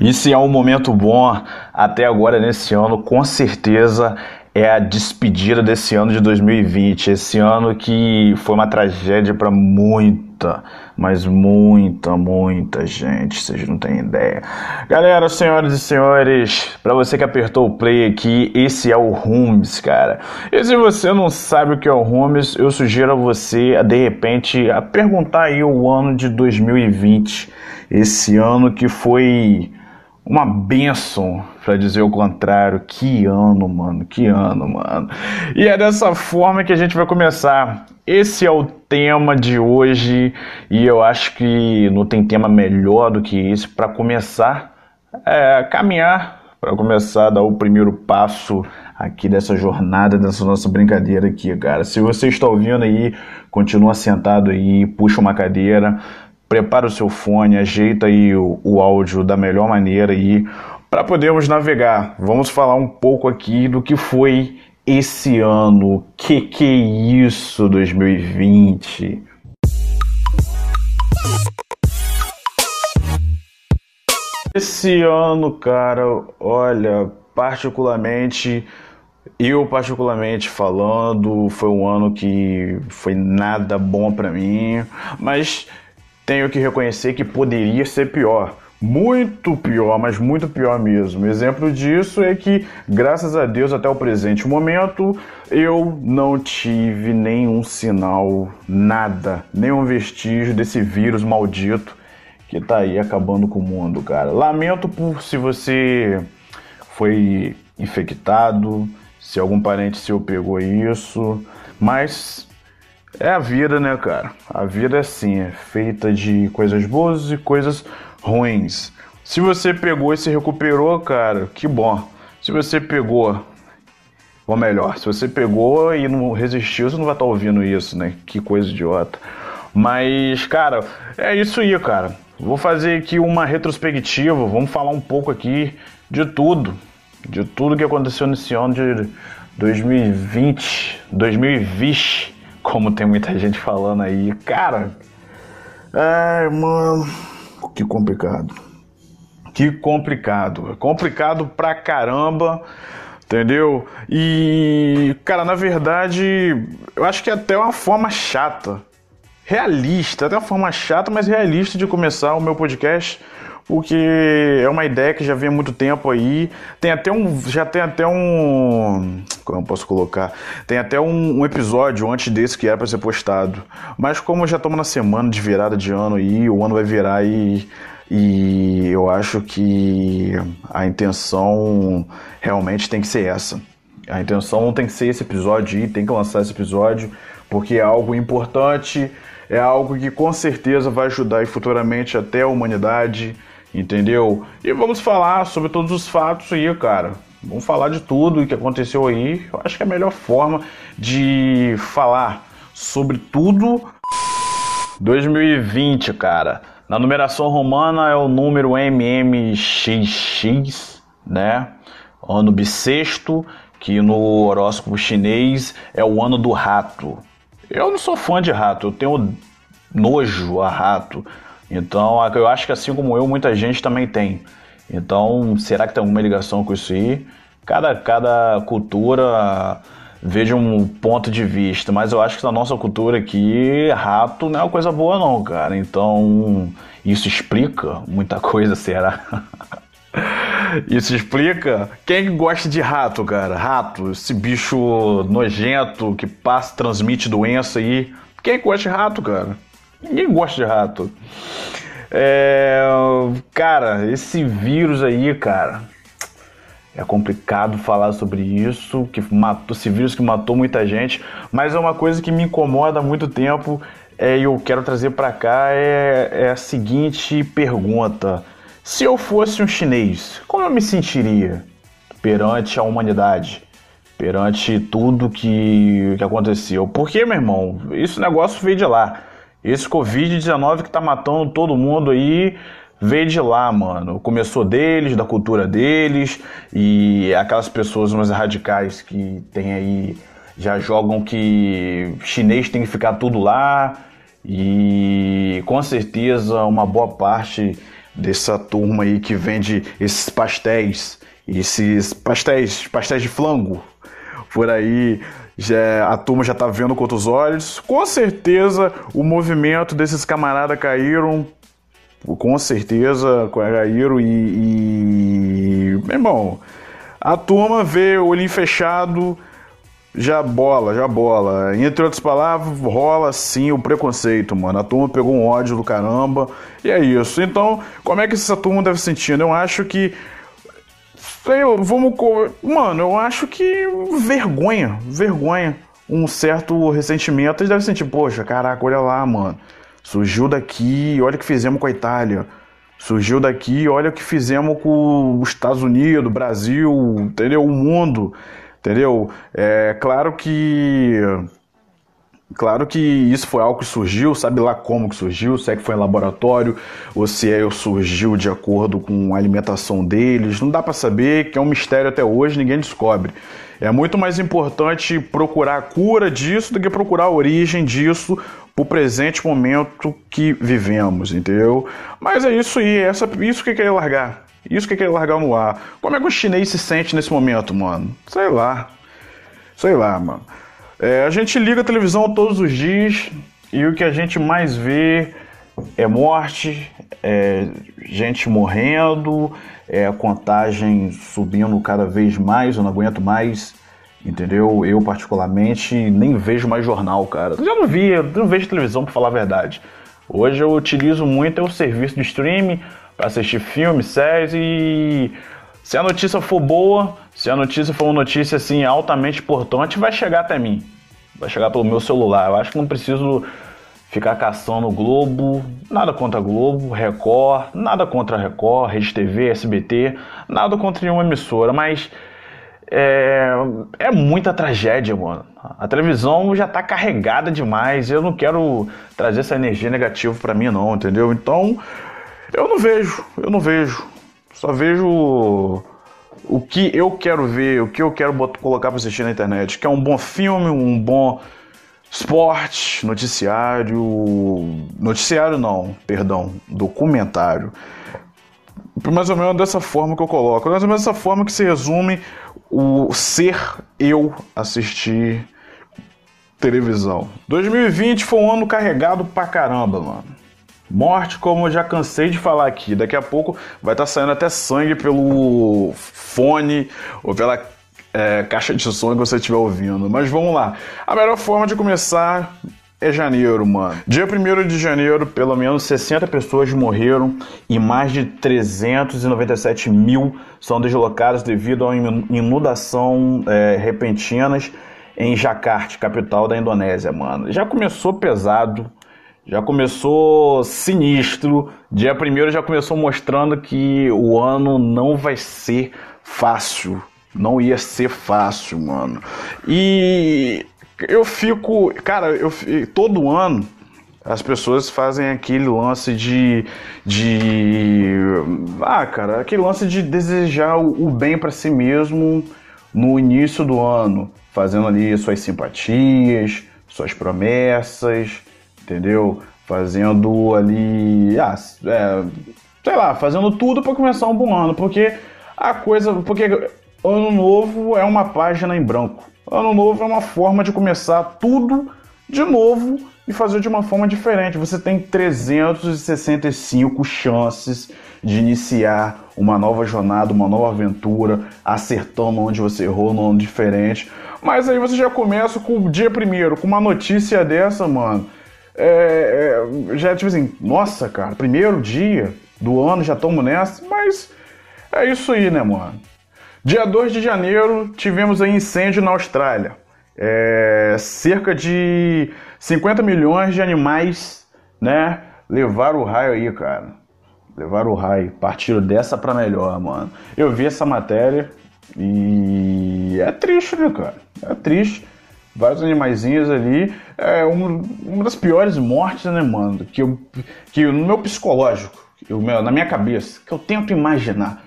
E se é um momento bom até agora nesse ano, com certeza é a despedida desse ano de 2020. Esse ano que foi uma tragédia para muita, mas muita, muita gente. Vocês não têm ideia. Galera, senhoras e senhores, para você que apertou o play aqui, esse é o Rumes, cara. E se você não sabe o que é o Rumes, eu sugiro a você, de repente, a perguntar aí o ano de 2020. Esse ano que foi uma benção, para dizer o contrário. Que ano, mano, que ano, mano. E é dessa forma que a gente vai começar. Esse é o tema de hoje e eu acho que não tem tema melhor do que esse para começar é, a caminhar, para começar a dar o primeiro passo aqui dessa jornada, dessa nossa brincadeira aqui, cara. Se você está ouvindo aí, continua sentado aí, puxa uma cadeira, prepara o seu fone, ajeita aí o, o áudio da melhor maneira aí para podermos navegar. Vamos falar um pouco aqui do que foi esse ano. Que que é isso 2020? Esse ano, cara, olha, particularmente eu particularmente falando, foi um ano que foi nada bom para mim, mas tenho que reconhecer que poderia ser pior. Muito pior, mas muito pior mesmo. Exemplo disso é que, graças a Deus, até o presente momento, eu não tive nenhum sinal, nada, nenhum vestígio desse vírus maldito que tá aí acabando com o mundo, cara. Lamento por se você foi infectado, se algum parente seu pegou isso, mas é a vida, né, cara? A vida é assim, é feita de coisas boas e coisas ruins. Se você pegou e se recuperou, cara, que bom. Se você pegou, ou melhor, se você pegou e não resistiu, você não vai estar tá ouvindo isso, né? Que coisa idiota. Mas, cara, é isso aí, cara. Vou fazer aqui uma retrospectiva, vamos falar um pouco aqui de tudo, de tudo que aconteceu nesse ano de 2020, 2020 como tem muita gente falando aí. Cara, ai, mano, que complicado. Que complicado. Complicado pra caramba, entendeu? E, cara, na verdade, eu acho que é até uma forma chata, realista, até uma forma chata, mas realista de começar o meu podcast porque é uma ideia que já vem há muito tempo aí. Tem até um. Já tem até um. Como eu posso colocar? Tem até um, um episódio antes desse que era para ser postado. Mas como já estamos na semana de virada de ano aí, o ano vai virar e. E eu acho que a intenção realmente tem que ser essa. A intenção tem que ser esse episódio aí, tem que lançar esse episódio, porque é algo importante, é algo que com certeza vai ajudar futuramente até a humanidade entendeu? E vamos falar sobre todos os fatos aí, cara. Vamos falar de tudo o que aconteceu aí. Eu acho que é a melhor forma de falar sobre tudo. 2020, cara. Na numeração romana é o número MMXX, né? Ano bissexto, que no horóscopo chinês é o ano do rato. Eu não sou fã de rato, eu tenho nojo a rato. Então, eu acho que assim como eu, muita gente também tem. Então, será que tem alguma ligação com isso aí? Cada, cada cultura veja um ponto de vista, mas eu acho que na nossa cultura aqui, rato não é uma coisa boa não, cara. Então, isso explica muita coisa, será? Isso explica. Quem gosta de rato, cara? Rato, esse bicho nojento que passa, transmite doença aí. Quem gosta de rato, cara? Ninguém gosta de rato. É, cara, esse vírus aí, cara, é complicado falar sobre isso, que matou esse vírus que matou muita gente, mas é uma coisa que me incomoda há muito tempo é, e eu quero trazer para cá é, é a seguinte pergunta: se eu fosse um chinês, como eu me sentiria perante a humanidade? Perante tudo que, que aconteceu. Porque, meu irmão, esse negócio veio de lá. Esse Covid-19 que tá matando todo mundo aí veio de lá, mano. Começou deles, da cultura deles, e aquelas pessoas mais radicais que tem aí já jogam que chinês tem que ficar tudo lá, e com certeza uma boa parte dessa turma aí que vende esses pastéis, esses pastéis, pastéis de flango por aí. Já, a turma já tá vendo com outros olhos. Com certeza o movimento desses camaradas caíram. Com certeza caíram e, e. Meu irmão, a turma vê o olhinho fechado já bola, já bola. Entre outras palavras, rola sim o preconceito, mano. A turma pegou um ódio do caramba. E é isso. Então, como é que essa turma deve sentir? Eu acho que. Eu, vamos. Mano, eu acho que vergonha. Vergonha. Um certo ressentimento. Eles devem sentir, poxa, caraca, olha lá, mano. Surgiu daqui, olha o que fizemos com a Itália. Surgiu daqui, olha o que fizemos com os Estados Unidos, Brasil, entendeu? O mundo. Entendeu? É claro que. Claro que isso foi algo que surgiu, sabe lá como que surgiu, se é que foi em laboratório, ou se é surgiu de acordo com a alimentação deles, não dá para saber, que é um mistério até hoje, ninguém descobre. É muito mais importante procurar a cura disso do que procurar a origem disso pro presente momento que vivemos, entendeu? Mas é isso aí, isso que eu queria largar. Isso que é querer largar no ar. Como é que o chinês se sente nesse momento, mano? Sei lá. Sei lá, mano. É, a gente liga a televisão todos os dias e o que a gente mais vê é morte, é gente morrendo, é a contagem subindo cada vez mais, eu não aguento mais, entendeu? Eu, particularmente, nem vejo mais jornal, cara. Eu já não vi, não vejo televisão, pra falar a verdade. Hoje eu utilizo muito é o serviço de streaming, para assistir filmes, séries e se a notícia for boa, se a notícia for uma notícia assim altamente importante, vai chegar até mim. Vai chegar pelo meu celular. Eu acho que não preciso ficar caçando Globo, nada contra Globo, Record, nada contra Record, Rede TV, SBT, nada contra nenhuma emissora, mas é, é muita tragédia, mano. A televisão já tá carregada demais. Eu não quero trazer essa energia negativa para mim, não, entendeu? Então, eu não vejo, eu não vejo. Só vejo o que eu quero ver, o que eu quero botar, colocar para assistir na internet, que é um bom filme, um bom esporte, noticiário, noticiário não, perdão, documentário. Mais ou menos dessa forma que eu coloco, mais ou menos dessa forma que se resume o ser eu assistir televisão. 2020 foi um ano carregado pra caramba, mano. Morte, como eu já cansei de falar aqui, daqui a pouco vai estar tá saindo até sangue pelo fone ou pela é, caixa de som que você estiver ouvindo. Mas vamos lá. A melhor forma de começar é janeiro, mano. Dia 1 de janeiro, pelo menos 60 pessoas morreram e mais de 397 mil são deslocadas devido a inundação é, repentinas em Jakarta, capital da Indonésia, mano. Já começou pesado já começou sinistro. Dia primeiro já começou mostrando que o ano não vai ser fácil. Não ia ser fácil, mano. E eu fico, cara, eu todo ano as pessoas fazem aquele lance de, de ah, cara, aquele lance de desejar o, o bem para si mesmo no início do ano, fazendo ali suas simpatias, suas promessas, entendeu? Fazendo ali, ah, é, sei lá, fazendo tudo para começar um bom ano, porque a coisa, porque ano novo é uma página em branco. Ano novo é uma forma de começar tudo de novo e fazer de uma forma diferente. Você tem 365 chances de iniciar uma nova jornada, uma nova aventura, acertando onde você errou, num ano diferente. Mas aí você já começa com o dia primeiro, com uma notícia dessa, mano é, é, já tipo assim, nossa, cara, primeiro dia do ano já estamos nessa, mas é isso aí, né, mano? Dia 2 de janeiro tivemos aí incêndio na Austrália. É, cerca de 50 milhões de animais, né, levaram o raio aí, cara. Levaram o raio, partiram dessa para melhor, mano. Eu vi essa matéria e é triste, né, cara? É triste vários animaizinhos ali. É um, uma das piores mortes, né, mano? Que, eu, que no meu psicológico, eu, na minha cabeça, que eu tento imaginar,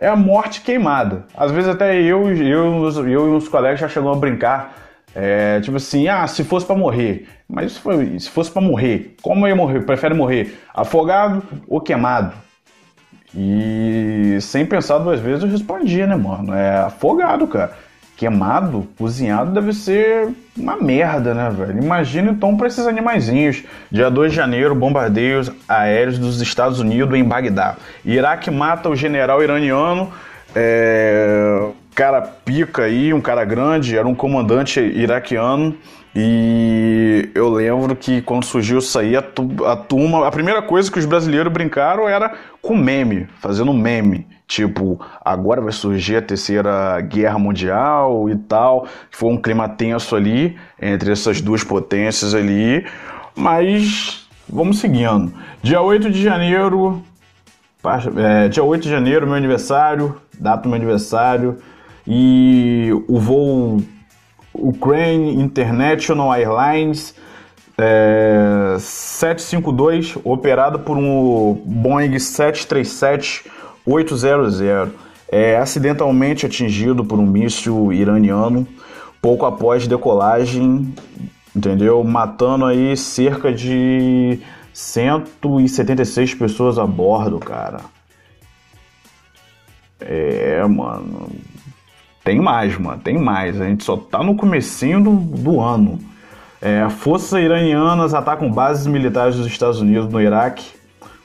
é a morte queimada. Às vezes até eu, eu, eu e uns colegas já chegamos a brincar. É, tipo assim, ah, se fosse para morrer. Mas se fosse para morrer, como eu ia morrer? Prefere morrer afogado ou queimado? E sem pensar duas vezes eu respondia, né, mano? É afogado, cara. Queimado, cozinhado deve ser uma merda, né, velho? Imagina então para esses animaizinhos. Dia 2 de janeiro, bombardeios aéreos dos Estados Unidos em Bagdá. Iraque mata o general iraniano. É... Cara pica aí, um cara grande, era um comandante iraquiano e eu lembro que quando surgiu isso aí, a, turma, a primeira coisa que os brasileiros brincaram era com meme, fazendo meme. Tipo, agora vai surgir a terceira guerra mundial e tal. Foi um clima tenso ali entre essas duas potências ali. Mas vamos seguindo. Dia 8 de janeiro. É, dia 8 de janeiro, meu aniversário, data do meu aniversário. E o voo Ukraine International Airlines é, 752, operado por um Boeing 737-800, é acidentalmente atingido por um míssil iraniano pouco após decolagem, entendeu? Matando aí cerca de 176 pessoas a bordo, cara. É, mano. Tem mais, mano, tem mais. A gente só tá no comecinho do, do ano. É, forças iranianas atacam bases militares dos Estados Unidos no Iraque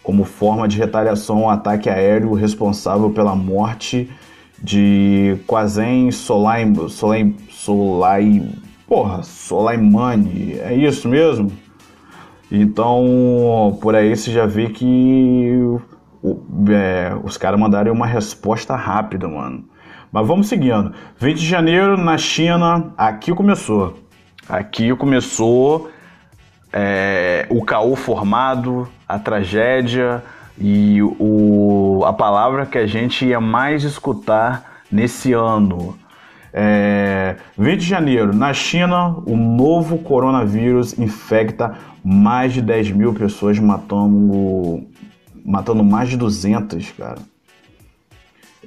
como forma de retaliação ao ataque aéreo responsável pela morte de Qasem Soleim, Soleim, porra, Soleimani, é isso mesmo? Então, por aí você já vê que é, os caras mandaram uma resposta rápida, mano. Mas vamos seguindo. 20 de janeiro na China, aqui começou. Aqui começou é, o caô formado, a tragédia e o, a palavra que a gente ia mais escutar nesse ano. É, 20 de janeiro, na China, o novo coronavírus infecta mais de 10 mil pessoas, matando, matando mais de 200, cara.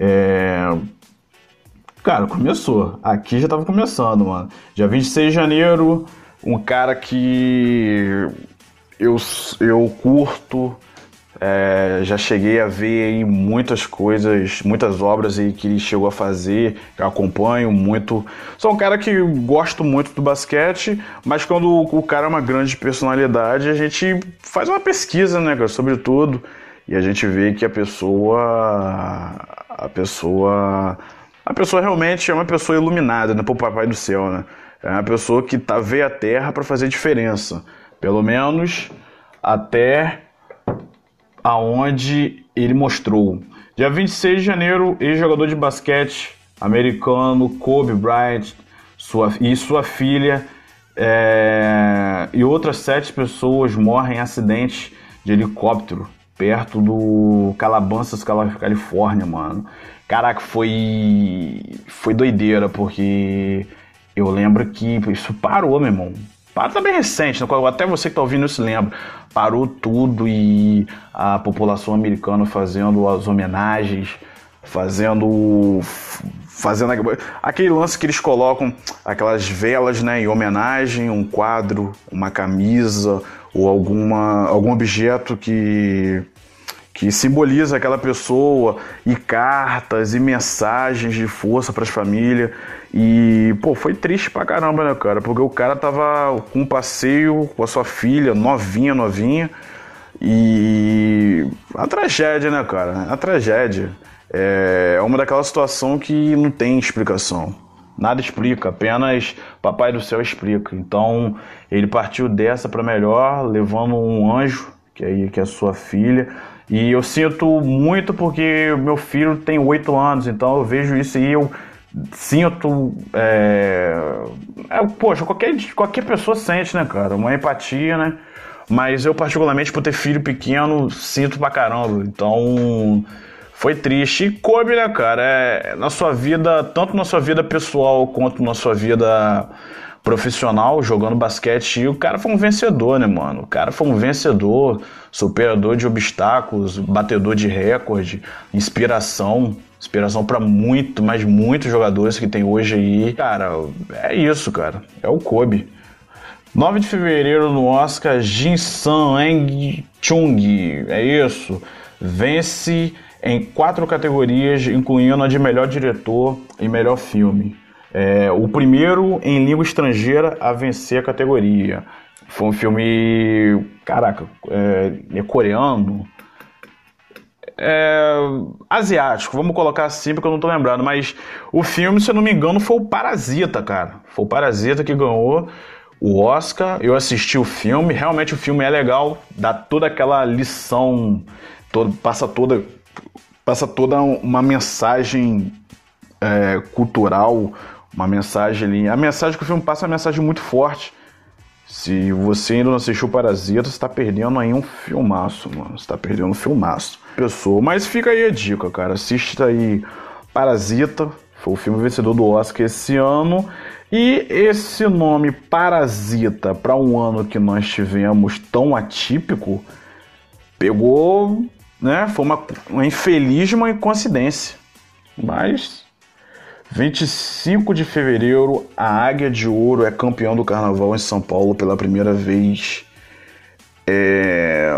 É, Cara, começou. Aqui já tava começando, mano. Dia 26 de janeiro, um cara que eu, eu curto, é, já cheguei a ver aí muitas coisas, muitas obras aí que ele chegou a fazer, que eu acompanho muito. Sou um cara que gosto muito do basquete, mas quando o cara é uma grande personalidade, a gente faz uma pesquisa, né, cara, sobre tudo, e a gente vê que a pessoa a pessoa a pessoa realmente é uma pessoa iluminada, né, pro papai do céu, né? É uma pessoa que tá veio à Terra para fazer diferença, pelo menos até aonde ele mostrou. Dia 26 de janeiro, ex-jogador de basquete americano Kobe Bryant sua, e sua filha é, e outras sete pessoas morrem em acidente de helicóptero perto do Calabanças, Califórnia, mano. Caraca, foi. Foi doideira, porque eu lembro que isso parou, meu irmão. Parou também recente, né? até você que tá ouvindo isso lembra. Parou tudo e a população americana fazendo as homenagens, fazendo. Fazendo aquele lance que eles colocam aquelas velas né, em homenagem, um quadro, uma camisa ou alguma, algum objeto que que simboliza aquela pessoa e cartas e mensagens de força para as famílias. E, pô, foi triste pra caramba, né, cara? Porque o cara tava com um passeio com a sua filha, novinha, novinha. E a tragédia, né, cara? A tragédia. É uma daquela situação que não tem explicação. Nada explica, apenas Papai do Céu explica. Então, ele partiu dessa para melhor, levando um anjo, que é, que é sua filha, e eu sinto muito porque meu filho tem oito anos, então eu vejo isso e eu sinto. É, é, poxa, qualquer, qualquer pessoa sente, né, cara? Uma empatia, né? Mas eu, particularmente, por ter filho pequeno, sinto pra caramba. Então, foi triste. E coube, né, cara? É, na sua vida, tanto na sua vida pessoal quanto na sua vida profissional jogando basquete e o cara foi um vencedor, né, mano? O cara foi um vencedor, superador de obstáculos, batedor de recorde, inspiração, inspiração para muito, mas muitos jogadores que tem hoje aí. Cara, é isso, cara. É o Kobe. 9 de fevereiro no Oscar, Jin San Eng Chung, é isso. Vence em quatro categorias, incluindo a de melhor diretor e melhor filme. É, o primeiro em língua estrangeira a vencer a categoria. Foi um filme, caraca, é, é coreano, é, asiático, vamos colocar assim porque eu não tô lembrando, mas o filme, se eu não me engano, foi o Parasita, cara. Foi o Parasita que ganhou o Oscar. Eu assisti o filme, realmente o filme é legal, dá toda aquela lição, todo, passa toda passa toda uma mensagem é, cultural, uma mensagem ali. A mensagem que o filme passa é uma mensagem muito forte. Se você ainda não assistiu Parasita, você tá perdendo aí um filmaço, mano. Você tá perdendo um filmaço. Pessoa. Mas fica aí a dica, cara. Assista aí Parasita. Foi o filme vencedor do Oscar esse ano. E esse nome Parasita, para um ano que nós tivemos tão atípico, pegou, né? Foi uma, uma infeliz uma coincidência. Mas 25 de fevereiro, a Águia de Ouro é campeão do carnaval em São Paulo pela primeira vez. É...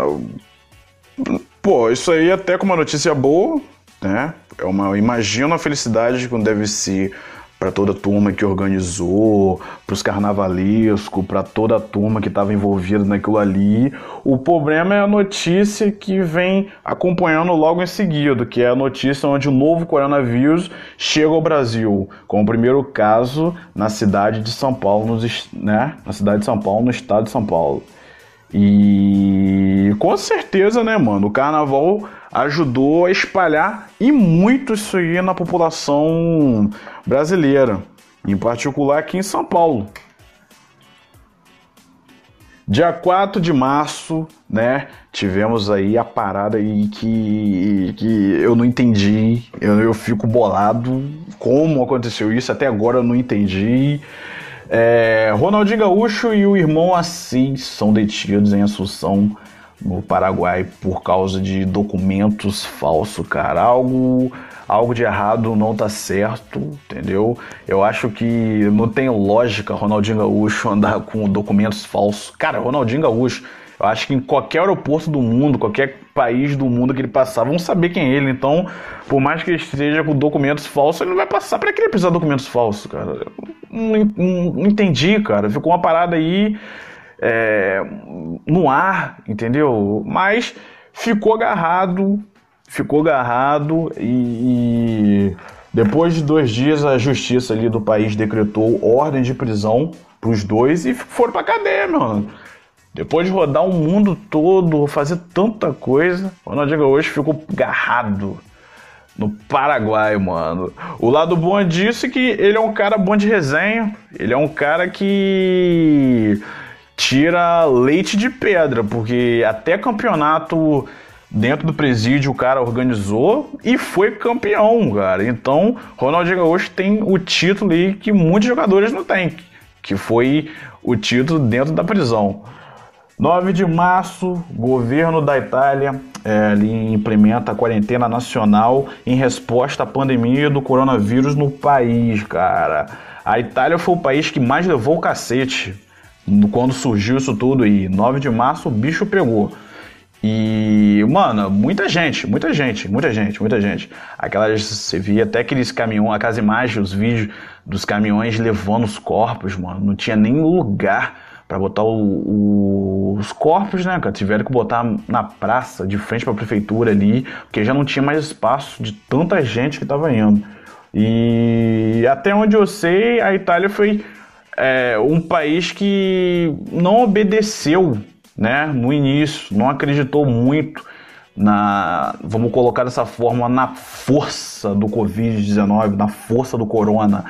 Pô, isso aí até com uma notícia boa, né? É uma, imagina a felicidade que deve ser para toda a turma que organizou, para os carnavalescos, para toda a turma que estava envolvida naquilo ali. O problema é a notícia que vem acompanhando logo em seguida, que é a notícia onde o novo coronavírus chega ao Brasil, com o primeiro caso na cidade de São Paulo, né? Na cidade de São Paulo, no estado de São Paulo. E com certeza, né, mano, o carnaval ajudou a espalhar e muito isso aí na população brasileira, em particular aqui em São Paulo. Dia 4 de março, né? Tivemos aí a parada aí que, que eu não entendi. Eu, eu fico bolado como aconteceu isso. Até agora eu não entendi. É, Ronaldinho Gaúcho e o irmão Assis são detidos em Assunção, no Paraguai, por causa de documentos falsos, cara. Algo, algo de errado não tá certo, entendeu? Eu acho que não tem lógica Ronaldinho Gaúcho andar com documentos falsos. Cara, Ronaldinho Gaúcho eu acho que em qualquer aeroporto do mundo, qualquer país do mundo que ele passar, vão saber quem é ele. Então, por mais que ele esteja com documentos falsos, ele não vai passar. Pra que ele precisar de documentos falsos, cara? Não, não, não entendi, cara. Ficou uma parada aí é, no ar, entendeu? Mas ficou agarrado, ficou agarrado e, e depois de dois dias a justiça ali do país decretou ordem de prisão pros dois e foram pra cadeia, mano. Depois de rodar o mundo todo, fazer tanta coisa, o Ronaldinho hoje ficou agarrado no Paraguai, mano. O lado bom disso é que ele é um cara bom de resenha, ele é um cara que tira leite de pedra, porque até campeonato dentro do presídio o cara organizou e foi campeão, cara. Então, Ronaldinho Gaúcho tem o título aí que muitos jogadores não têm, que foi o título dentro da prisão. 9 de março, governo da Itália é, implementa a quarentena nacional em resposta à pandemia do coronavírus no país, cara. A Itália foi o país que mais levou o cacete quando surgiu isso tudo aí. 9 de março o bicho pegou. E, mano, muita gente, muita gente, muita gente, muita gente. Aquelas, você via até aqueles caminhões, aquelas imagens, os vídeos dos caminhões levando os corpos, mano. Não tinha nem lugar para botar o, o, os corpos, né, cara? Tiveram que botar na praça, de frente para a prefeitura ali, porque já não tinha mais espaço de tanta gente que estava indo. E até onde eu sei, a Itália foi é, um país que não obedeceu, né, no início, não acreditou muito na, vamos colocar dessa forma, na força do Covid-19, na força do corona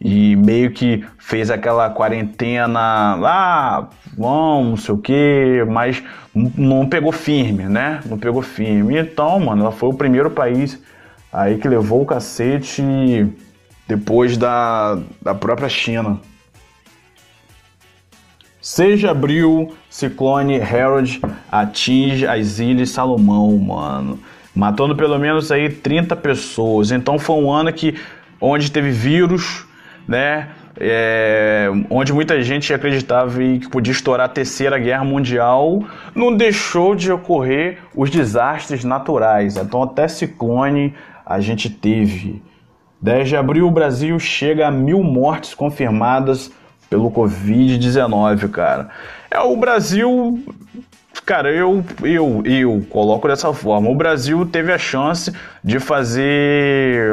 e meio que fez aquela quarentena lá, vamos, não sei o que, mas não pegou firme, né? Não pegou firme. Então, mano, ela foi o primeiro país aí que levou o cacete depois da, da própria China. 6 de abril, ciclone Harold atinge as Ilhas Salomão, mano. Matando pelo menos aí 30 pessoas. Então foi um ano que onde teve vírus, né? é, onde muita gente acreditava que podia estourar a terceira guerra mundial, não deixou de ocorrer os desastres naturais. Então, até ciclone a gente teve. 10 de abril, o Brasil chega a mil mortes confirmadas pelo Covid-19, cara. É o Brasil. Cara, eu, eu, eu coloco dessa forma. O Brasil teve a chance de fazer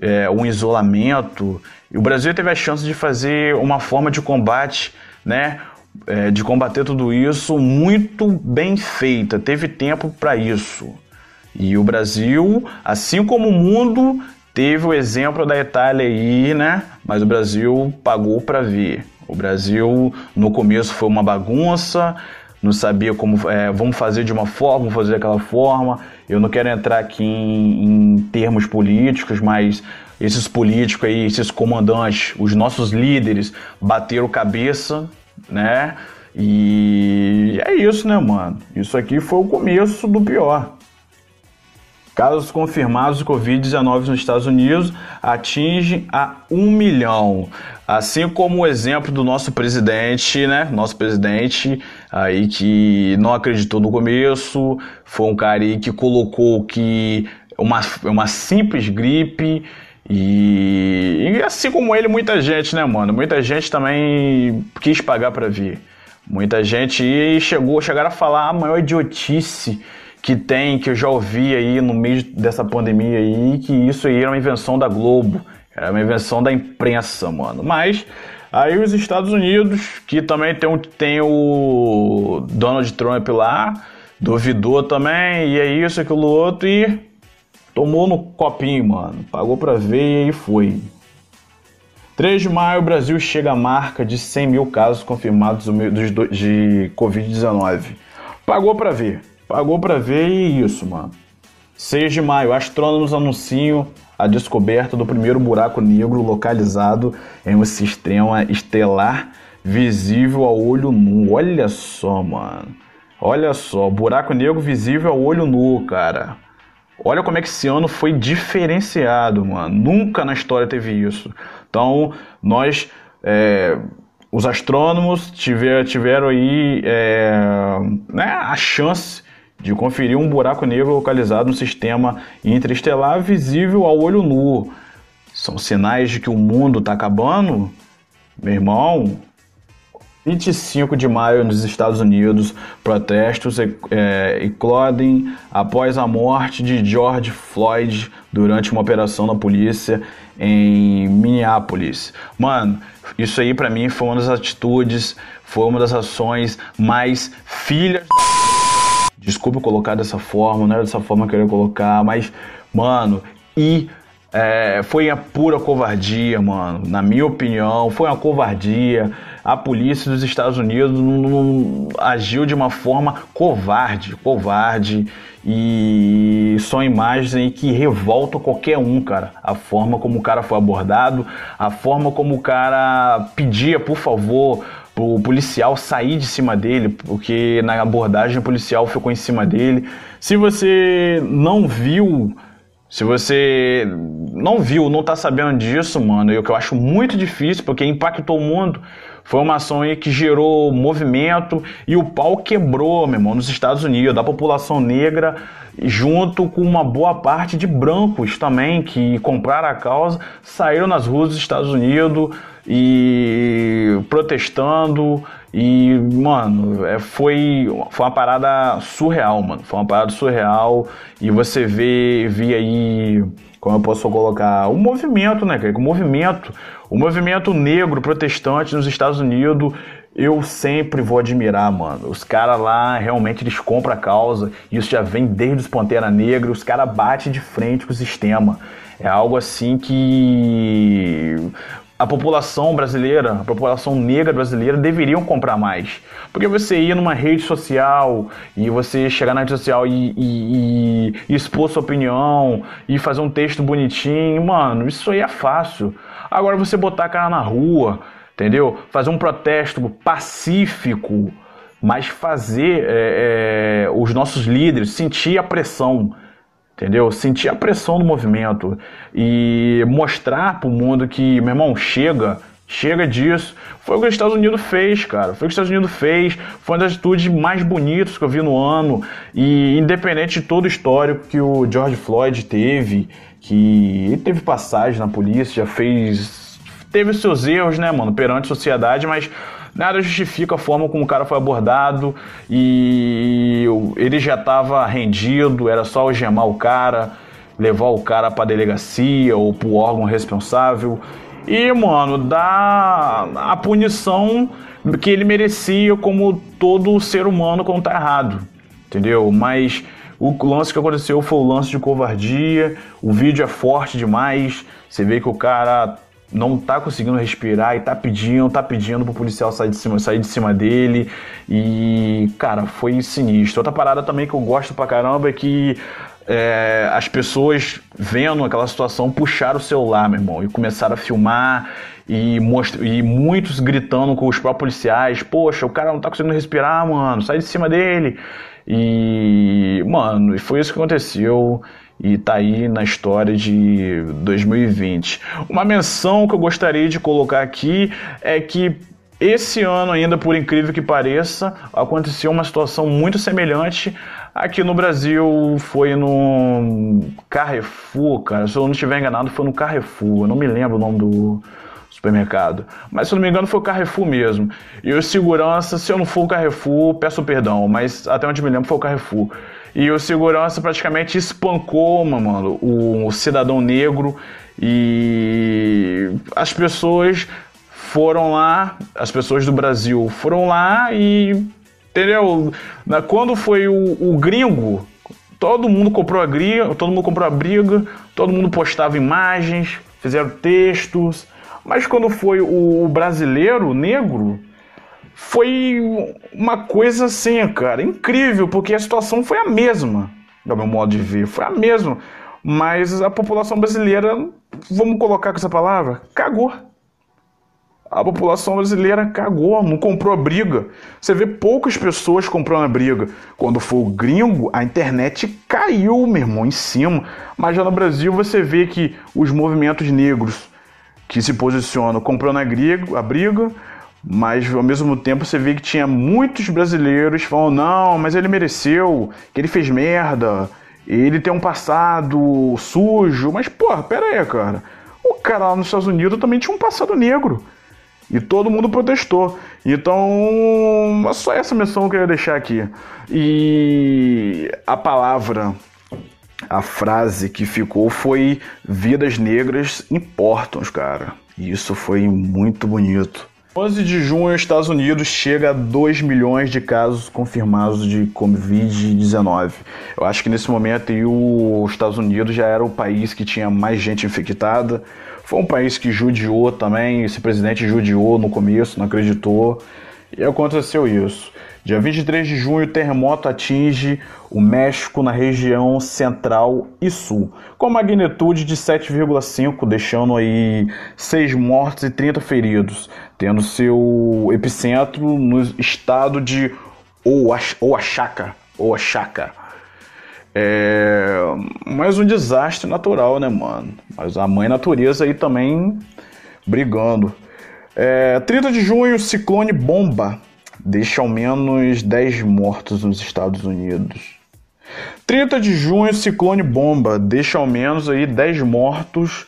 é, um isolamento. E o Brasil teve a chance de fazer uma forma de combate, né? É, de combater tudo isso muito bem feita. Teve tempo para isso. E o Brasil, assim como o mundo, teve o exemplo da Itália aí, né? Mas o Brasil pagou para ver. O Brasil no começo foi uma bagunça, não sabia como é, vamos fazer de uma forma, vamos fazer daquela forma. Eu não quero entrar aqui em, em termos políticos, mas esses políticos aí, esses comandantes, os nossos líderes bateram cabeça, né? E é isso, né, mano? Isso aqui foi o começo do pior. Casos confirmados de Covid-19 nos Estados Unidos atingem a um milhão. Assim como o exemplo do nosso presidente, né? Nosso presidente aí que não acreditou no começo, foi um cara aí que colocou que uma, uma simples gripe e, e, assim como ele, muita gente, né, mano? Muita gente também quis pagar para ver. Muita gente chegou, chegaram a falar a maior idiotice que tem, que eu já ouvi aí no meio dessa pandemia aí, que isso aí era uma invenção da Globo, era uma invenção da imprensa, mano. Mas aí os Estados Unidos, que também tem, tem o Donald Trump lá, duvidou também, e é isso, aquilo outro, e tomou no copinho, mano. Pagou pra ver e foi. 3 de maio, o Brasil chega à marca de 100 mil casos confirmados de Covid-19. Pagou pra ver. Pagou pra ver e isso, mano. 6 de maio, astrônomos anunciam a descoberta do primeiro buraco negro localizado em um sistema estelar visível ao olho nu. Olha só, mano. Olha só, buraco negro visível ao olho nu, cara. Olha como é que esse ano foi diferenciado, mano. Nunca na história teve isso. Então, nós, é, os astrônomos, tiver, tiveram aí é, né, a chance de conferir um buraco negro localizado no sistema interestelar visível ao olho nu. São sinais de que o mundo está acabando? Meu irmão, 25 de maio nos Estados Unidos, protestos é, eclodem após a morte de George Floyd durante uma operação da polícia em Minneapolis. Mano, isso aí para mim foi uma das atitudes, foi uma das ações mais filhas. Desculpa colocar dessa forma, não era dessa forma que eu queria colocar, mas, mano, e é, foi a pura covardia, mano. Na minha opinião, foi uma covardia. A polícia dos Estados Unidos agiu de uma forma covarde, covarde. E são imagens aí que revoltam qualquer um, cara. A forma como o cara foi abordado, a forma como o cara pedia, por favor, pro policial sair de cima dele, porque na abordagem o policial ficou em cima dele. Se você não viu se você não viu, não tá sabendo disso, mano, e o que eu acho muito difícil, porque impactou o mundo, foi uma ação aí que gerou movimento e o pau quebrou, meu irmão, nos Estados Unidos, da população negra, junto com uma boa parte de brancos também, que compraram a causa, saíram nas ruas dos Estados Unidos e protestando e, mano, é, foi, foi uma parada surreal, mano. Foi uma parada surreal. E você vê, vê aí, como eu posso colocar, o movimento, né, cara? O movimento, o movimento negro protestante nos Estados Unidos, eu sempre vou admirar, mano. Os caras lá, realmente, eles compram a causa. Isso já vem desde os Pantera Negra. Os caras batem de frente com o sistema. É algo assim que a população brasileira, a população negra brasileira deveriam comprar mais. Porque você ir numa rede social e você chegar na rede social e, e, e, expor sua opinião e fazer um texto bonitinho, mano, isso aí é fácil. Agora você botar a cara na rua, entendeu? Fazer um protesto pacífico, mas fazer é, é, os nossos líderes sentir a pressão entendeu? Sentir a pressão do movimento e mostrar para o mundo que, meu irmão, chega, Chega disso. Foi o que os Estados Unidos fez, cara. Foi o que os Estados Unidos fez. Foi uma das atitudes mais bonitas que eu vi no ano. E independente de todo o histórico que o George Floyd teve, que ele teve passagem na polícia, já fez. Teve seus erros, né, mano, perante a sociedade, mas nada justifica a forma como o cara foi abordado e ele já estava rendido, era só algemar o cara, levar o cara para delegacia ou para o órgão responsável e, mano, dar a punição que ele merecia como todo ser humano quando tá errado, entendeu? Mas o lance que aconteceu foi o lance de covardia, o vídeo é forte demais, você vê que o cara não tá conseguindo respirar e tá pedindo, tá pedindo pro policial sair de cima, sair de cima dele. E, cara, foi sinistro. Outra parada também que eu gosto pra caramba é que é, as pessoas vendo aquela situação puxaram o celular, meu irmão, e começaram a filmar e, mostra, e muitos gritando com os próprios policiais: Poxa, o cara não tá conseguindo respirar, mano, sai de cima dele. E, mano, foi isso que aconteceu e tá aí na história de 2020. Uma menção que eu gostaria de colocar aqui é que esse ano ainda, por incrível que pareça, aconteceu uma situação muito semelhante Aqui no Brasil foi no Carrefour, cara. Se eu não estiver enganado, foi no Carrefour. Eu não me lembro o nome do supermercado. Mas se eu não me engano, foi o Carrefour mesmo. E o segurança, se eu não for o Carrefour, peço perdão, mas até onde me lembro foi o Carrefour. E o segurança praticamente espancou, mano, o cidadão negro e as pessoas foram lá, as pessoas do Brasil foram lá e Entendeu? Quando foi o, o gringo, todo mundo comprou a briga, todo mundo comprou a briga, todo mundo postava imagens, fizeram textos. Mas quando foi o brasileiro negro, foi uma coisa assim, cara, incrível, porque a situação foi a mesma, do meu modo de ver, foi a mesma. Mas a população brasileira, vamos colocar com essa palavra, cagou a população brasileira cagou, não comprou a briga. Você vê poucas pessoas comprando a briga. Quando for o gringo, a internet caiu, meu irmão, em cima. Mas já no Brasil você vê que os movimentos negros que se posicionam comprando a briga, a briga mas ao mesmo tempo você vê que tinha muitos brasileiros falando: não, mas ele mereceu, que ele fez merda, ele tem um passado sujo. Mas, porra, pera aí, cara. O cara lá nos Estados Unidos também tinha um passado negro. E todo mundo protestou. Então, é só essa menção que eu queria deixar aqui. E a palavra, a frase que ficou foi: Vidas negras importam, cara. E isso foi muito bonito. 11 de junho, Estados Unidos chega a 2 milhões de casos confirmados de Covid-19. Eu acho que nesse momento aí, os Estados Unidos já era o país que tinha mais gente infectada. Foi um país que judiou também, esse presidente judiou no começo, não acreditou, e aconteceu isso. Dia 23 de junho, terremoto atinge o México na região central e sul, com magnitude de 7,5, deixando aí 6 mortos e 30 feridos, tendo seu epicentro no estado de Oaxaca, Oaxaca. É... Mais um desastre natural, né, mano? Mas a mãe natureza aí também brigando. É... 30 de junho, ciclone bomba. Deixa ao menos 10 mortos nos Estados Unidos. 30 de junho, ciclone bomba. Deixa ao menos aí 10 mortos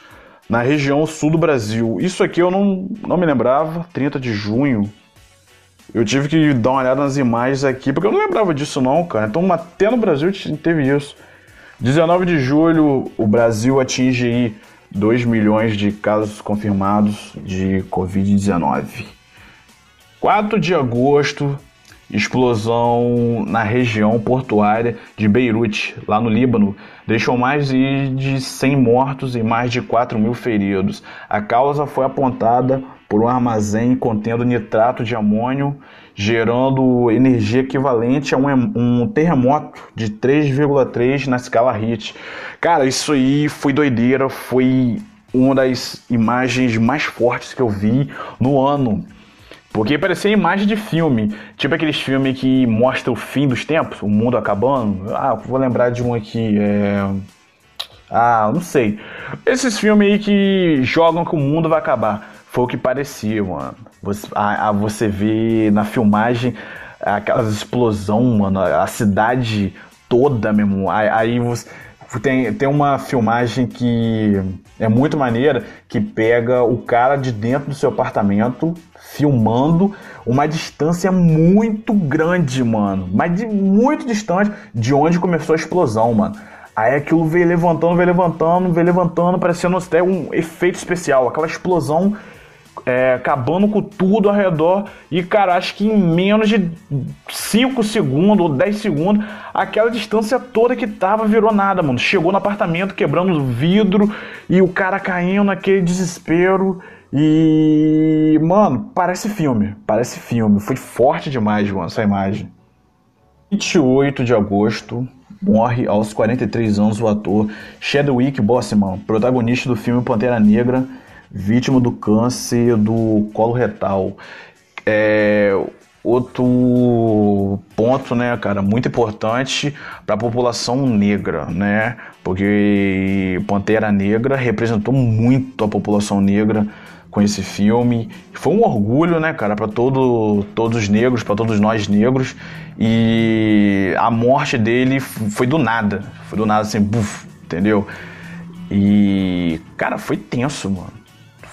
na região sul do Brasil. Isso aqui eu não, não me lembrava. 30 de junho. Eu tive que dar uma olhada nas imagens aqui, porque eu não lembrava disso não, cara. Então até no Brasil teve isso. 19 de julho, o Brasil atinge aí 2 milhões de casos confirmados de Covid-19. 4 de agosto, explosão na região portuária de Beirute, lá no Líbano, deixou mais de 100 mortos e mais de 4 mil feridos. A causa foi apontada por um armazém contendo nitrato de amônio, gerando energia equivalente a um, um terremoto de 3,3 na escala Richter. Cara, isso aí foi doideira, foi uma das imagens mais fortes que eu vi no ano. Porque parecia imagem de filme, tipo aqueles filmes que mostra o fim dos tempos, o mundo acabando. Ah, vou lembrar de um aqui, é... Ah, não sei. Esses filmes aí que jogam que o mundo vai acabar. foi o que parecia, mano. Você, a, a você vê na filmagem aquelas explosão, mano, a cidade toda mesmo. Aí você tem, tem uma filmagem que é muito maneira que pega o cara de dentro do seu apartamento filmando uma distância muito grande, mano. Mas de muito distante de onde começou a explosão, mano. Aí aquilo veio levantando, veio levantando, veio levantando, parecendo até um efeito especial. Aquela explosão é, acabando com tudo ao redor. E, cara, acho que em menos de 5 segundos ou 10 segundos, aquela distância toda que tava virou nada, mano. Chegou no apartamento quebrando vidro e o cara caindo naquele desespero. E, mano, parece filme. Parece filme. Foi forte demais, mano, essa imagem. 28 de agosto, morre aos 43 anos o ator Chadwick Boseman, protagonista do filme Pantera Negra vítima do câncer do colo retal. É, outro ponto, né, cara, muito importante para a população negra, né? Porque Pantera Negra representou muito a população negra com esse filme. Foi um orgulho, né, cara, para todo, todos os negros, para todos nós negros. E a morte dele foi do nada, foi do nada assim, buf, entendeu? E cara, foi tenso, mano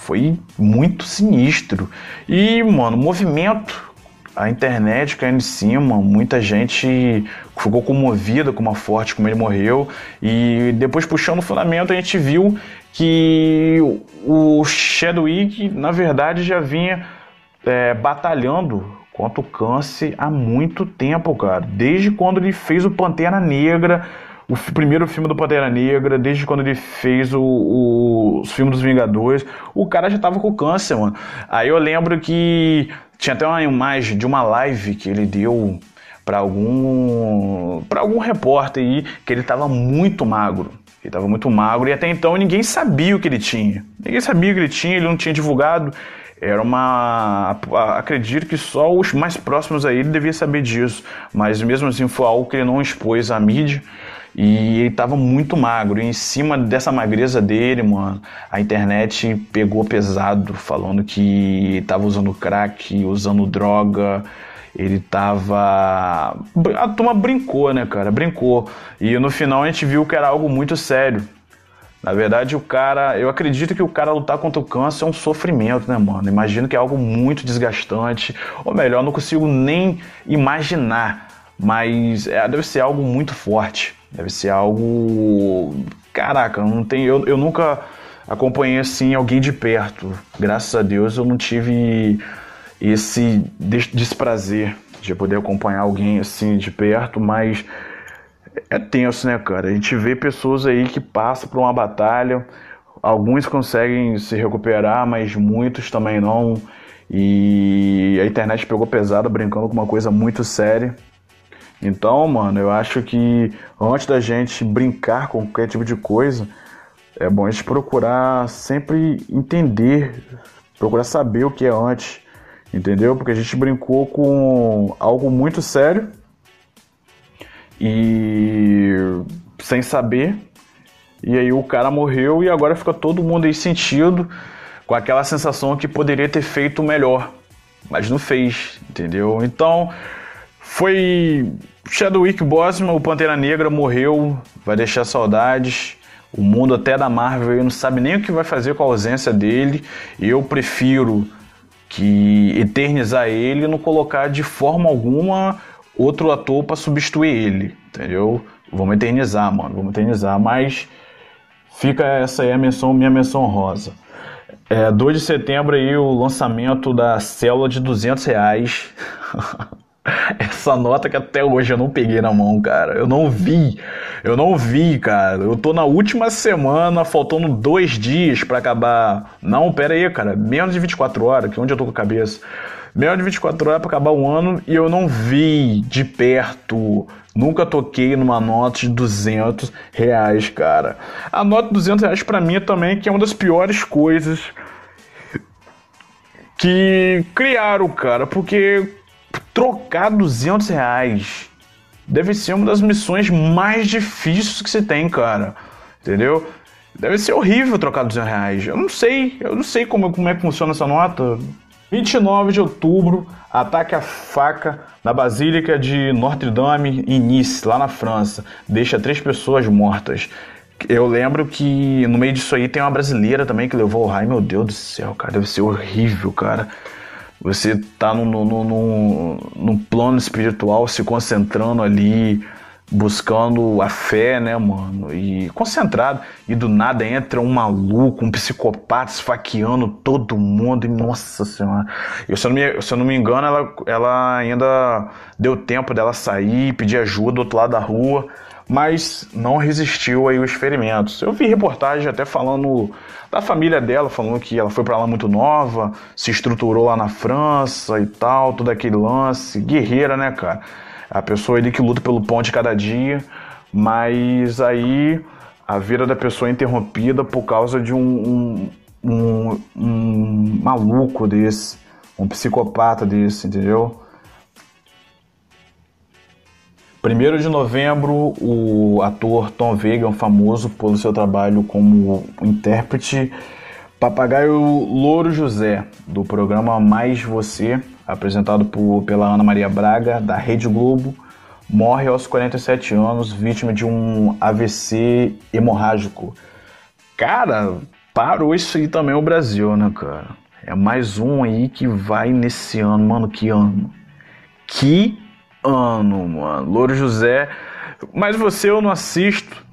foi muito sinistro. E, mano, movimento, a internet caindo em cima, muita gente ficou comovida com uma forte como ele morreu. E depois, puxando o fundamento, a gente viu que o Chadwick, na verdade, já vinha é, batalhando contra o câncer há muito tempo, cara. Desde quando ele fez o Pantera Negra o primeiro filme do Pantera Negra, desde quando ele fez o, o, os filmes dos Vingadores, o cara já tava com câncer, mano. Aí eu lembro que tinha até uma imagem de uma live que ele deu para algum para algum repórter aí que ele tava muito magro. Ele tava muito magro e até então ninguém sabia o que ele tinha. Ninguém sabia o que ele tinha, ele não tinha divulgado. Era uma. Acredito que só os mais próximos a ele devia saber disso. Mas mesmo assim foi algo que ele não expôs à mídia. E ele tava muito magro. E em cima dessa magreza dele, mano, a internet pegou pesado, falando que tava usando crack, usando droga. Ele tava. A turma brincou, né, cara? Brincou. E no final a gente viu que era algo muito sério. Na verdade, o cara. Eu acredito que o cara lutar contra o câncer é um sofrimento, né, mano? Imagino que é algo muito desgastante. Ou melhor, não consigo nem imaginar. Mas é, deve ser algo muito forte. Deve ser algo. Caraca, não tem. Eu, eu nunca acompanhei assim alguém de perto. Graças a Deus eu não tive esse desprazer de poder acompanhar alguém assim de perto, mas é tenso, né, cara? A gente vê pessoas aí que passam por uma batalha, alguns conseguem se recuperar, mas muitos também não. E a internet pegou pesado brincando com uma coisa muito séria. Então, mano, eu acho que antes da gente brincar com qualquer tipo de coisa, é bom a gente procurar sempre entender, procurar saber o que é antes, entendeu? Porque a gente brincou com algo muito sério e sem saber, e aí o cara morreu e agora fica todo mundo aí sentido com aquela sensação que poderia ter feito melhor, mas não fez, entendeu? Então foi Chadwick Boseman, o Pantera Negra, morreu, vai deixar saudades. O mundo até da Marvel não sabe nem o que vai fazer com a ausência dele. Eu prefiro que eternizar ele e não colocar de forma alguma outro ator para substituir ele, entendeu? Vamos eternizar, mano, vamos eternizar, mas fica essa aí a menção, minha menção rosa. É, 2 de setembro aí o lançamento da célula de 200 reais. Essa nota que até hoje eu não peguei na mão, cara. Eu não vi. Eu não vi, cara. Eu tô na última semana, faltando dois dias para acabar. Não, pera aí, cara. Menos de 24 horas, que é onde eu tô com a cabeça. Menos de 24 horas pra acabar o ano e eu não vi de perto. Nunca toquei numa nota de 200 reais, cara. A nota de 200 reais pra mim também que é uma das piores coisas que criaram, cara. Porque trocar 200 reais deve ser uma das missões mais difíceis que você tem, cara. Entendeu? Deve ser horrível trocar 200 reais. Eu não sei, eu não sei como, como é que funciona essa nota. 29 de outubro, ataque a faca na Basílica de Notre Dame em Nice, lá na França. Deixa três pessoas mortas. Eu lembro que no meio disso aí tem uma brasileira também que levou o raio. Meu Deus do céu, cara, deve ser horrível, cara. Você tá num, num, num, num plano espiritual se concentrando ali buscando a fé, né, mano? E concentrado. E do nada entra um maluco, um psicopata esfaqueando todo mundo. E nossa senhora. Eu, se, eu não me, se eu não me engano, ela, ela ainda deu tempo dela sair, pedir ajuda do outro lado da rua. Mas não resistiu aí os ferimentos. Eu vi reportagem até falando da família dela, falando que ela foi para lá muito nova, se estruturou lá na França e tal, todo aquele lance. Guerreira, né, cara? a pessoa ele que luta pelo pão de cada dia, mas aí a vida da pessoa é interrompida por causa de um, um, um, um maluco desse, um psicopata desse, entendeu? 1 de novembro, o ator Tom Vegan, famoso pelo seu trabalho como intérprete, Papagaio Louro José, do programa Mais Você, apresentado por, pela Ana Maria Braga, da Rede Globo, morre aos 47 anos, vítima de um AVC hemorrágico. Cara, parou isso aí também o Brasil, né, cara? É mais um aí que vai nesse ano, mano, que ano. Que ano, mano. Louro José. Mas você eu não assisto.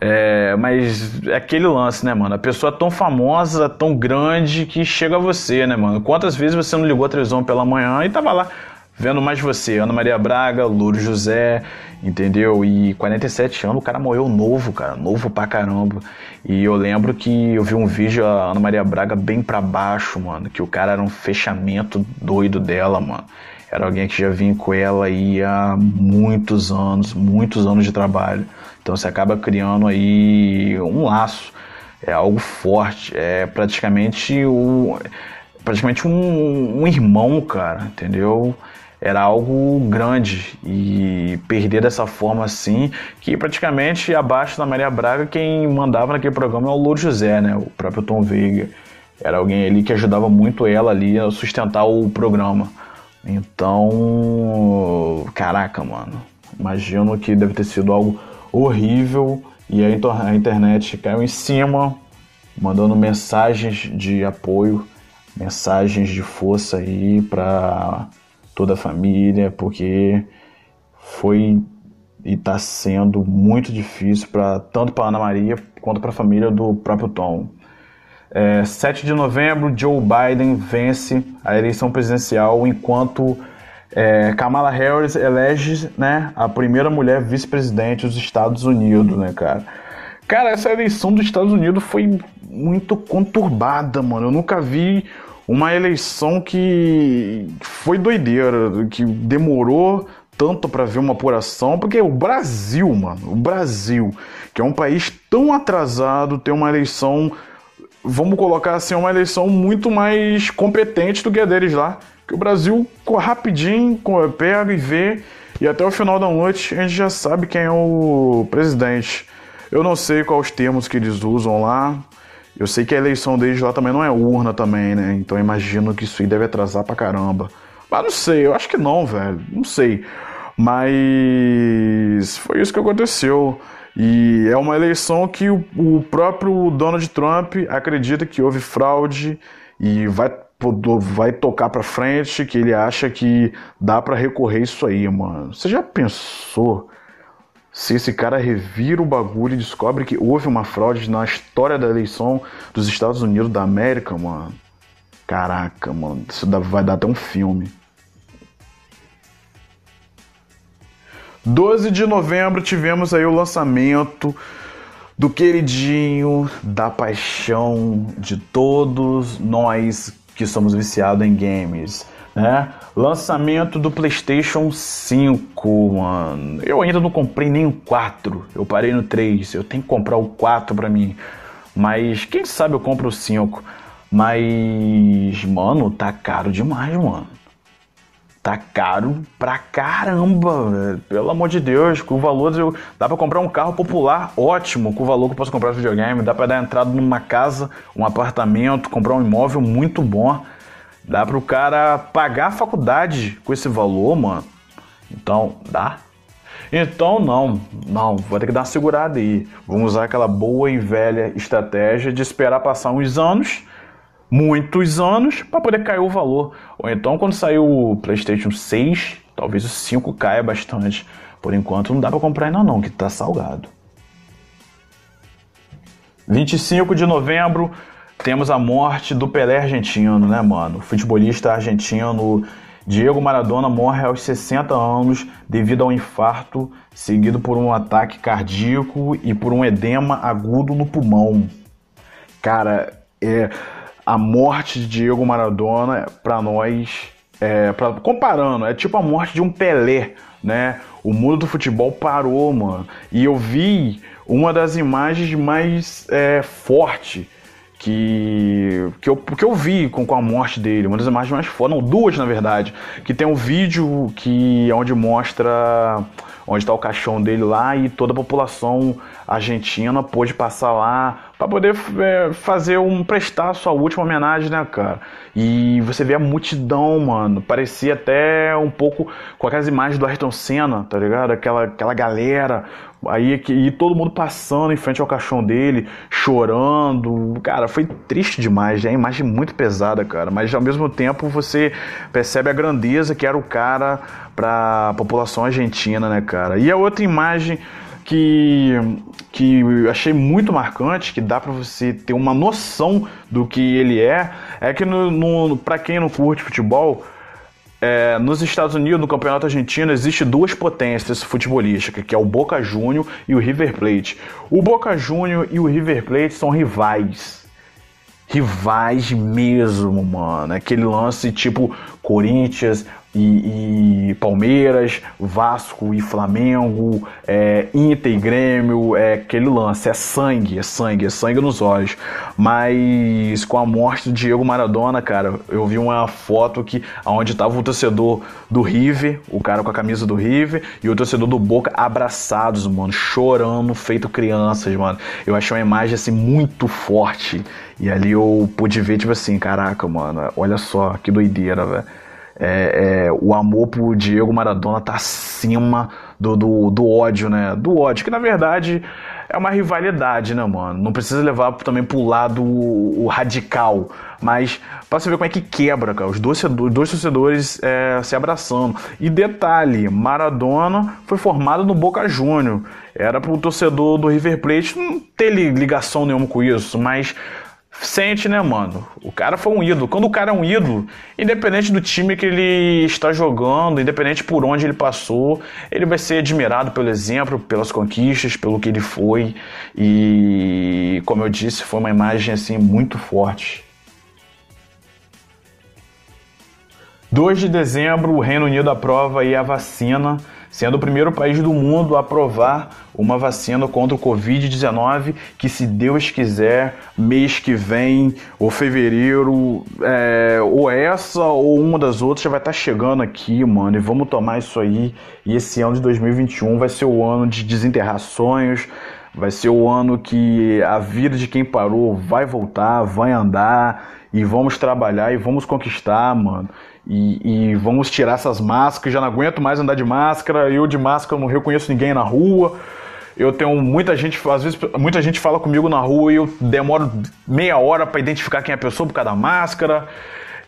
É, mas é aquele lance, né, mano? A pessoa tão famosa, tão grande que chega a você, né, mano? Quantas vezes você não ligou a televisão pela manhã e tava lá vendo mais você? Ana Maria Braga, Louro José, entendeu? E 47 anos, o cara morreu novo, cara, novo pra caramba. E eu lembro que eu vi um vídeo, a Ana Maria Braga bem pra baixo, mano, que o cara era um fechamento doido dela, mano. Era alguém que já vinha com ela aí há muitos anos, muitos anos de trabalho. Então você acaba criando aí um laço, é algo forte, é praticamente o praticamente um, um irmão, cara, entendeu? Era algo grande e perder dessa forma assim, que praticamente abaixo da Maria Braga quem mandava naquele programa é o Louro José, né? O próprio Tom Veiga. Era alguém ali que ajudava muito ela ali a sustentar o programa. Então, caraca, mano. Imagino que deve ter sido algo horrível e a internet caiu em cima, mandando mensagens de apoio, mensagens de força aí para toda a família, porque foi e está sendo muito difícil para tanto para Ana Maria quanto para a família do próprio Tom. É, 7 de novembro, Joe Biden vence a eleição presidencial enquanto é, Kamala Harris elege né, a primeira mulher vice-presidente dos Estados Unidos, né, cara? Cara, essa eleição dos Estados Unidos foi muito conturbada, mano. Eu nunca vi uma eleição que foi doideira, que demorou tanto para ver uma apuração, porque o Brasil, mano, o Brasil, que é um país tão atrasado, tem uma eleição, vamos colocar assim, uma eleição muito mais competente do que a deles lá que o Brasil rapidinho pega e vê e até o final da noite a gente já sabe quem é o presidente. Eu não sei quais os termos que eles usam lá. Eu sei que a eleição deles lá também não é urna também, né? Então imagino que isso aí deve atrasar pra caramba. Mas não sei, eu acho que não, velho. Não sei. Mas foi isso que aconteceu. E é uma eleição que o, o próprio Donald Trump acredita que houve fraude e vai vai tocar para frente, que ele acha que dá para recorrer isso aí, mano. Você já pensou se esse cara revira o bagulho e descobre que houve uma fraude na história da eleição dos Estados Unidos da América, mano? Caraca, mano, isso vai dar até um filme. 12 de novembro tivemos aí o lançamento do queridinho, da paixão de todos nós que somos viciados em games, né? Lançamento do PlayStation 5, mano. Eu ainda não comprei nem o 4. Eu parei no 3. Eu tenho que comprar o 4 para mim. Mas quem sabe eu compro o 5. Mas, mano, tá caro demais, mano. Tá caro pra caramba, velho. Pelo amor de Deus, com o valor. Eu, dá pra comprar um carro popular ótimo com o valor que eu posso comprar videogame. Dá pra dar entrada numa casa, um apartamento, comprar um imóvel muito bom. Dá pro cara pagar a faculdade com esse valor, mano. Então, dá. Então, não, não, vou ter que dar uma segurada aí. Vamos usar aquela boa e velha estratégia de esperar passar uns anos muitos anos para poder cair o valor. Ou então, quando sair o PlayStation 6, talvez o 5 caia bastante. Por enquanto, não dá para comprar ainda não, que tá salgado. 25 de novembro, temos a morte do Pelé argentino, né, mano? O futebolista argentino Diego Maradona morre aos 60 anos devido a um infarto, seguido por um ataque cardíaco e por um edema agudo no pulmão. Cara, é a morte de Diego Maradona, para nós, é, pra, comparando, é tipo a morte de um Pelé, né? O mundo do futebol parou, mano. E eu vi uma das imagens mais é, forte que, que, eu, que eu vi com, com a morte dele, uma das imagens mais fortes, não, duas na verdade, que tem um vídeo que é onde mostra onde está o caixão dele lá e toda a população argentina pôde passar lá para poder é, fazer um prestar sua última homenagem, né, cara? E você vê a multidão, mano, parecia até um pouco com aquelas imagens do Ayrton Senna, tá ligado? Aquela, aquela galera Aí e todo mundo passando em frente ao caixão dele, chorando. Cara, foi triste demais, é uma imagem muito pesada, cara. Mas ao mesmo tempo você percebe a grandeza que era o cara para a população argentina, né, cara? E a outra imagem que, que eu achei muito marcante, que dá para você ter uma noção do que ele é, é que no, no para quem não curte futebol, é, nos Estados Unidos, no Campeonato Argentino, existe duas potências futebolísticas, que é o Boca Juniors e o River Plate. O Boca Juniors e o River Plate são rivais. Rivais mesmo, mano. Aquele lance tipo Corinthians, e, e, Palmeiras, Vasco e Flamengo, é, Inter e Grêmio, é aquele lance, é sangue, é sangue, é sangue nos olhos. Mas com a morte do Diego Maradona, cara, eu vi uma foto que onde tava o torcedor do River, o cara com a camisa do River, e o torcedor do Boca abraçados, mano, chorando, feito crianças, mano. Eu achei uma imagem assim muito forte. E ali eu pude ver, tipo assim, caraca, mano, olha só que doideira, velho é, é, o amor por Diego Maradona tá acima do, do, do, ódio, né? Do ódio, que na verdade é uma rivalidade, né, mano? Não precisa levar também pro lado o, o radical, mas pra você ver como é que quebra, cara, os dois, dois torcedores é, se abraçando. E detalhe, Maradona foi formado no Boca Júnior. Era pro torcedor do River Plate não ter ligação nenhuma com isso, mas sente, né, mano? O cara foi um ídolo. Quando o cara é um ídolo, independente do time que ele está jogando, independente por onde ele passou, ele vai ser admirado pelo exemplo, pelas conquistas, pelo que ele foi. E, como eu disse, foi uma imagem assim muito forte. 2 de dezembro, o Reino Unido aprova a vacina sendo o primeiro país do mundo a aprovar uma vacina contra o Covid-19, que se Deus quiser, mês que vem, ou fevereiro, é, ou essa ou uma das outras já vai estar tá chegando aqui, mano, e vamos tomar isso aí. E esse ano de 2021 vai ser o ano de desenterrar sonhos, vai ser o ano que a vida de quem parou vai voltar, vai andar, e vamos trabalhar e vamos conquistar, mano. E, e, vamos tirar essas máscaras. Já não aguento mais andar de máscara. Eu de máscara não reconheço ninguém na rua. Eu tenho muita gente, às vezes muita gente fala comigo na rua e eu demoro meia hora para identificar quem é a pessoa por causa da máscara.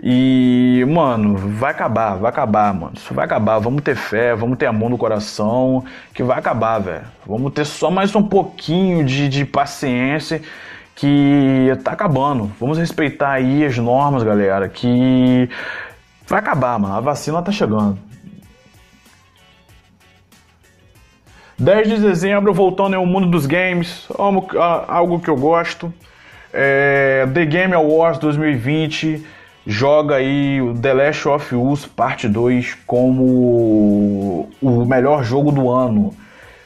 E, mano, vai acabar, vai acabar, mano. Isso vai acabar. Vamos ter fé, vamos ter amor no coração, que vai acabar, velho. Vamos ter só mais um pouquinho de, de paciência que tá acabando. Vamos respeitar aí as normas, galera, que Vai acabar, mano. A vacina tá chegando. 10 de dezembro, voltando ao mundo dos games, algo que eu gosto. É, The Game Awards 2020 joga aí o The Last of Us Parte 2 como o melhor jogo do ano.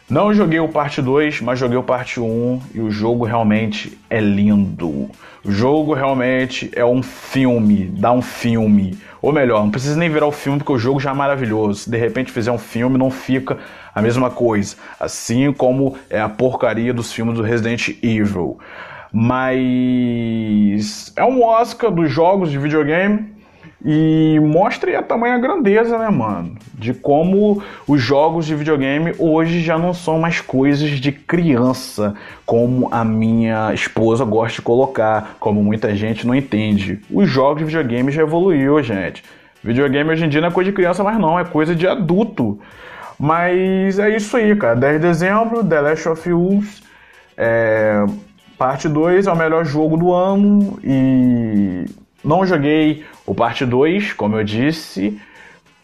Não joguei o parte 2, mas joguei o parte 1 e o jogo realmente é lindo. O jogo realmente é um filme, dá um filme. Ou melhor, não precisa nem virar o filme porque o jogo já é maravilhoso. Se de repente fizer um filme, não fica a mesma coisa. Assim como é a porcaria dos filmes do Resident Evil. Mas é um Oscar dos jogos de videogame e mostra a tamanha grandeza, né, mano? De como os jogos de videogame hoje já não são mais coisas de criança, como a minha esposa gosta de colocar, como muita gente não entende. Os jogos de videogame já evoluiu, gente. Videogame hoje em dia não é coisa de criança mais não, é coisa de adulto. Mas é isso aí, cara. 10 de dezembro, The Last of Us, é... parte 2 é o melhor jogo do ano e não joguei o parte 2, como eu disse.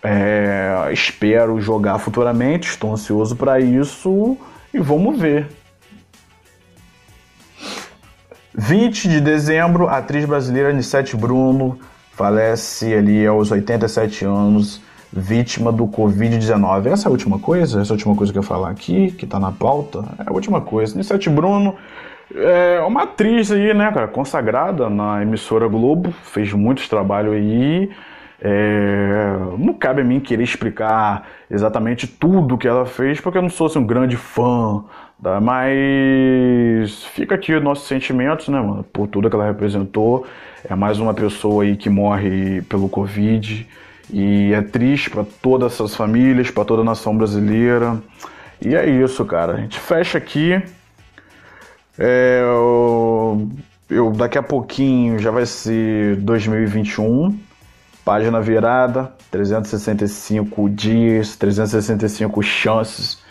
É, espero jogar futuramente, estou ansioso para isso e vamos ver. 20 de dezembro, atriz brasileira Anissete Bruno falece ali aos 87 anos, vítima do Covid-19. Essa é a última coisa? Essa é a última coisa que eu falar aqui, que está na pauta? É a última coisa. Anissete Bruno é uma atriz aí, né, cara, consagrada na emissora Globo, fez muitos trabalhos aí. É, não cabe a mim querer explicar exatamente tudo que ela fez, porque eu não sou assim, um grande fã, tá? mas fica aqui os nossos sentimentos, né, mano, por tudo que ela representou. É mais uma pessoa aí que morre pelo Covid e é triste para todas essas famílias, para toda a nação brasileira. E é isso, cara. A gente fecha aqui. É, eu, eu, daqui a pouquinho já vai ser 2021, página virada, 365 dias, 365 chances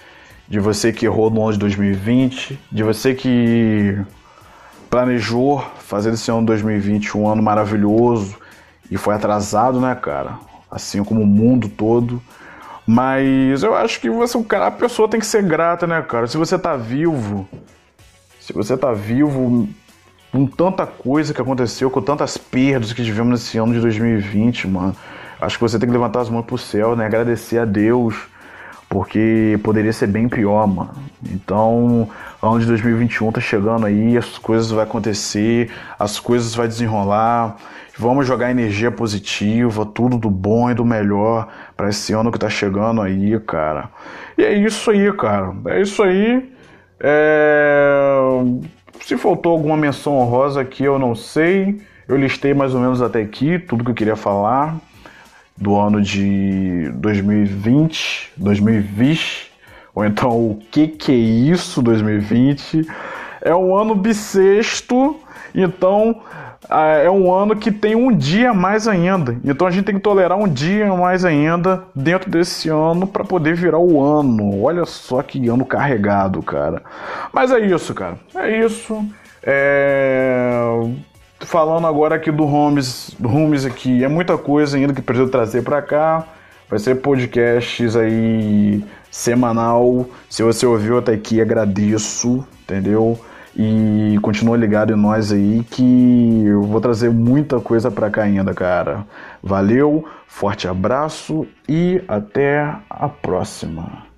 de você que errou no ano de 2020, de você que planejou fazer esse ano de 2020 um ano maravilhoso e foi atrasado, né, cara? Assim como o mundo todo. Mas eu acho que você, cara, a pessoa tem que ser grata, né, cara? Se você tá vivo, se você tá vivo com tanta coisa que aconteceu, com tantas perdas que tivemos nesse ano de 2020, mano, acho que você tem que levantar as mãos pro céu, né? Agradecer a Deus, porque poderia ser bem pior, mano. Então, ano de 2021 tá chegando aí, as coisas vão acontecer, as coisas vão desenrolar. Vamos jogar energia positiva, tudo do bom e do melhor para esse ano que tá chegando aí, cara. E é isso aí, cara. É isso aí. É... Se faltou alguma menção honrosa aqui, eu não sei. Eu listei mais ou menos até aqui tudo que eu queria falar do ano de 2020, 2020, ou então o que que é isso 2020? É um ano bissexto, então é um ano que tem um dia mais ainda. Então a gente tem que tolerar um dia mais ainda dentro desse ano para poder virar o ano. Olha só que ano carregado, cara. Mas é isso, cara. É isso. É... Falando agora aqui do Homes, do Homes aqui, é muita coisa ainda que preciso trazer para cá. Vai ser podcasts aí semanal. Se você ouviu até aqui, agradeço, entendeu? E continua ligado em nós aí que eu vou trazer muita coisa para cá ainda, cara. Valeu, forte abraço e até a próxima.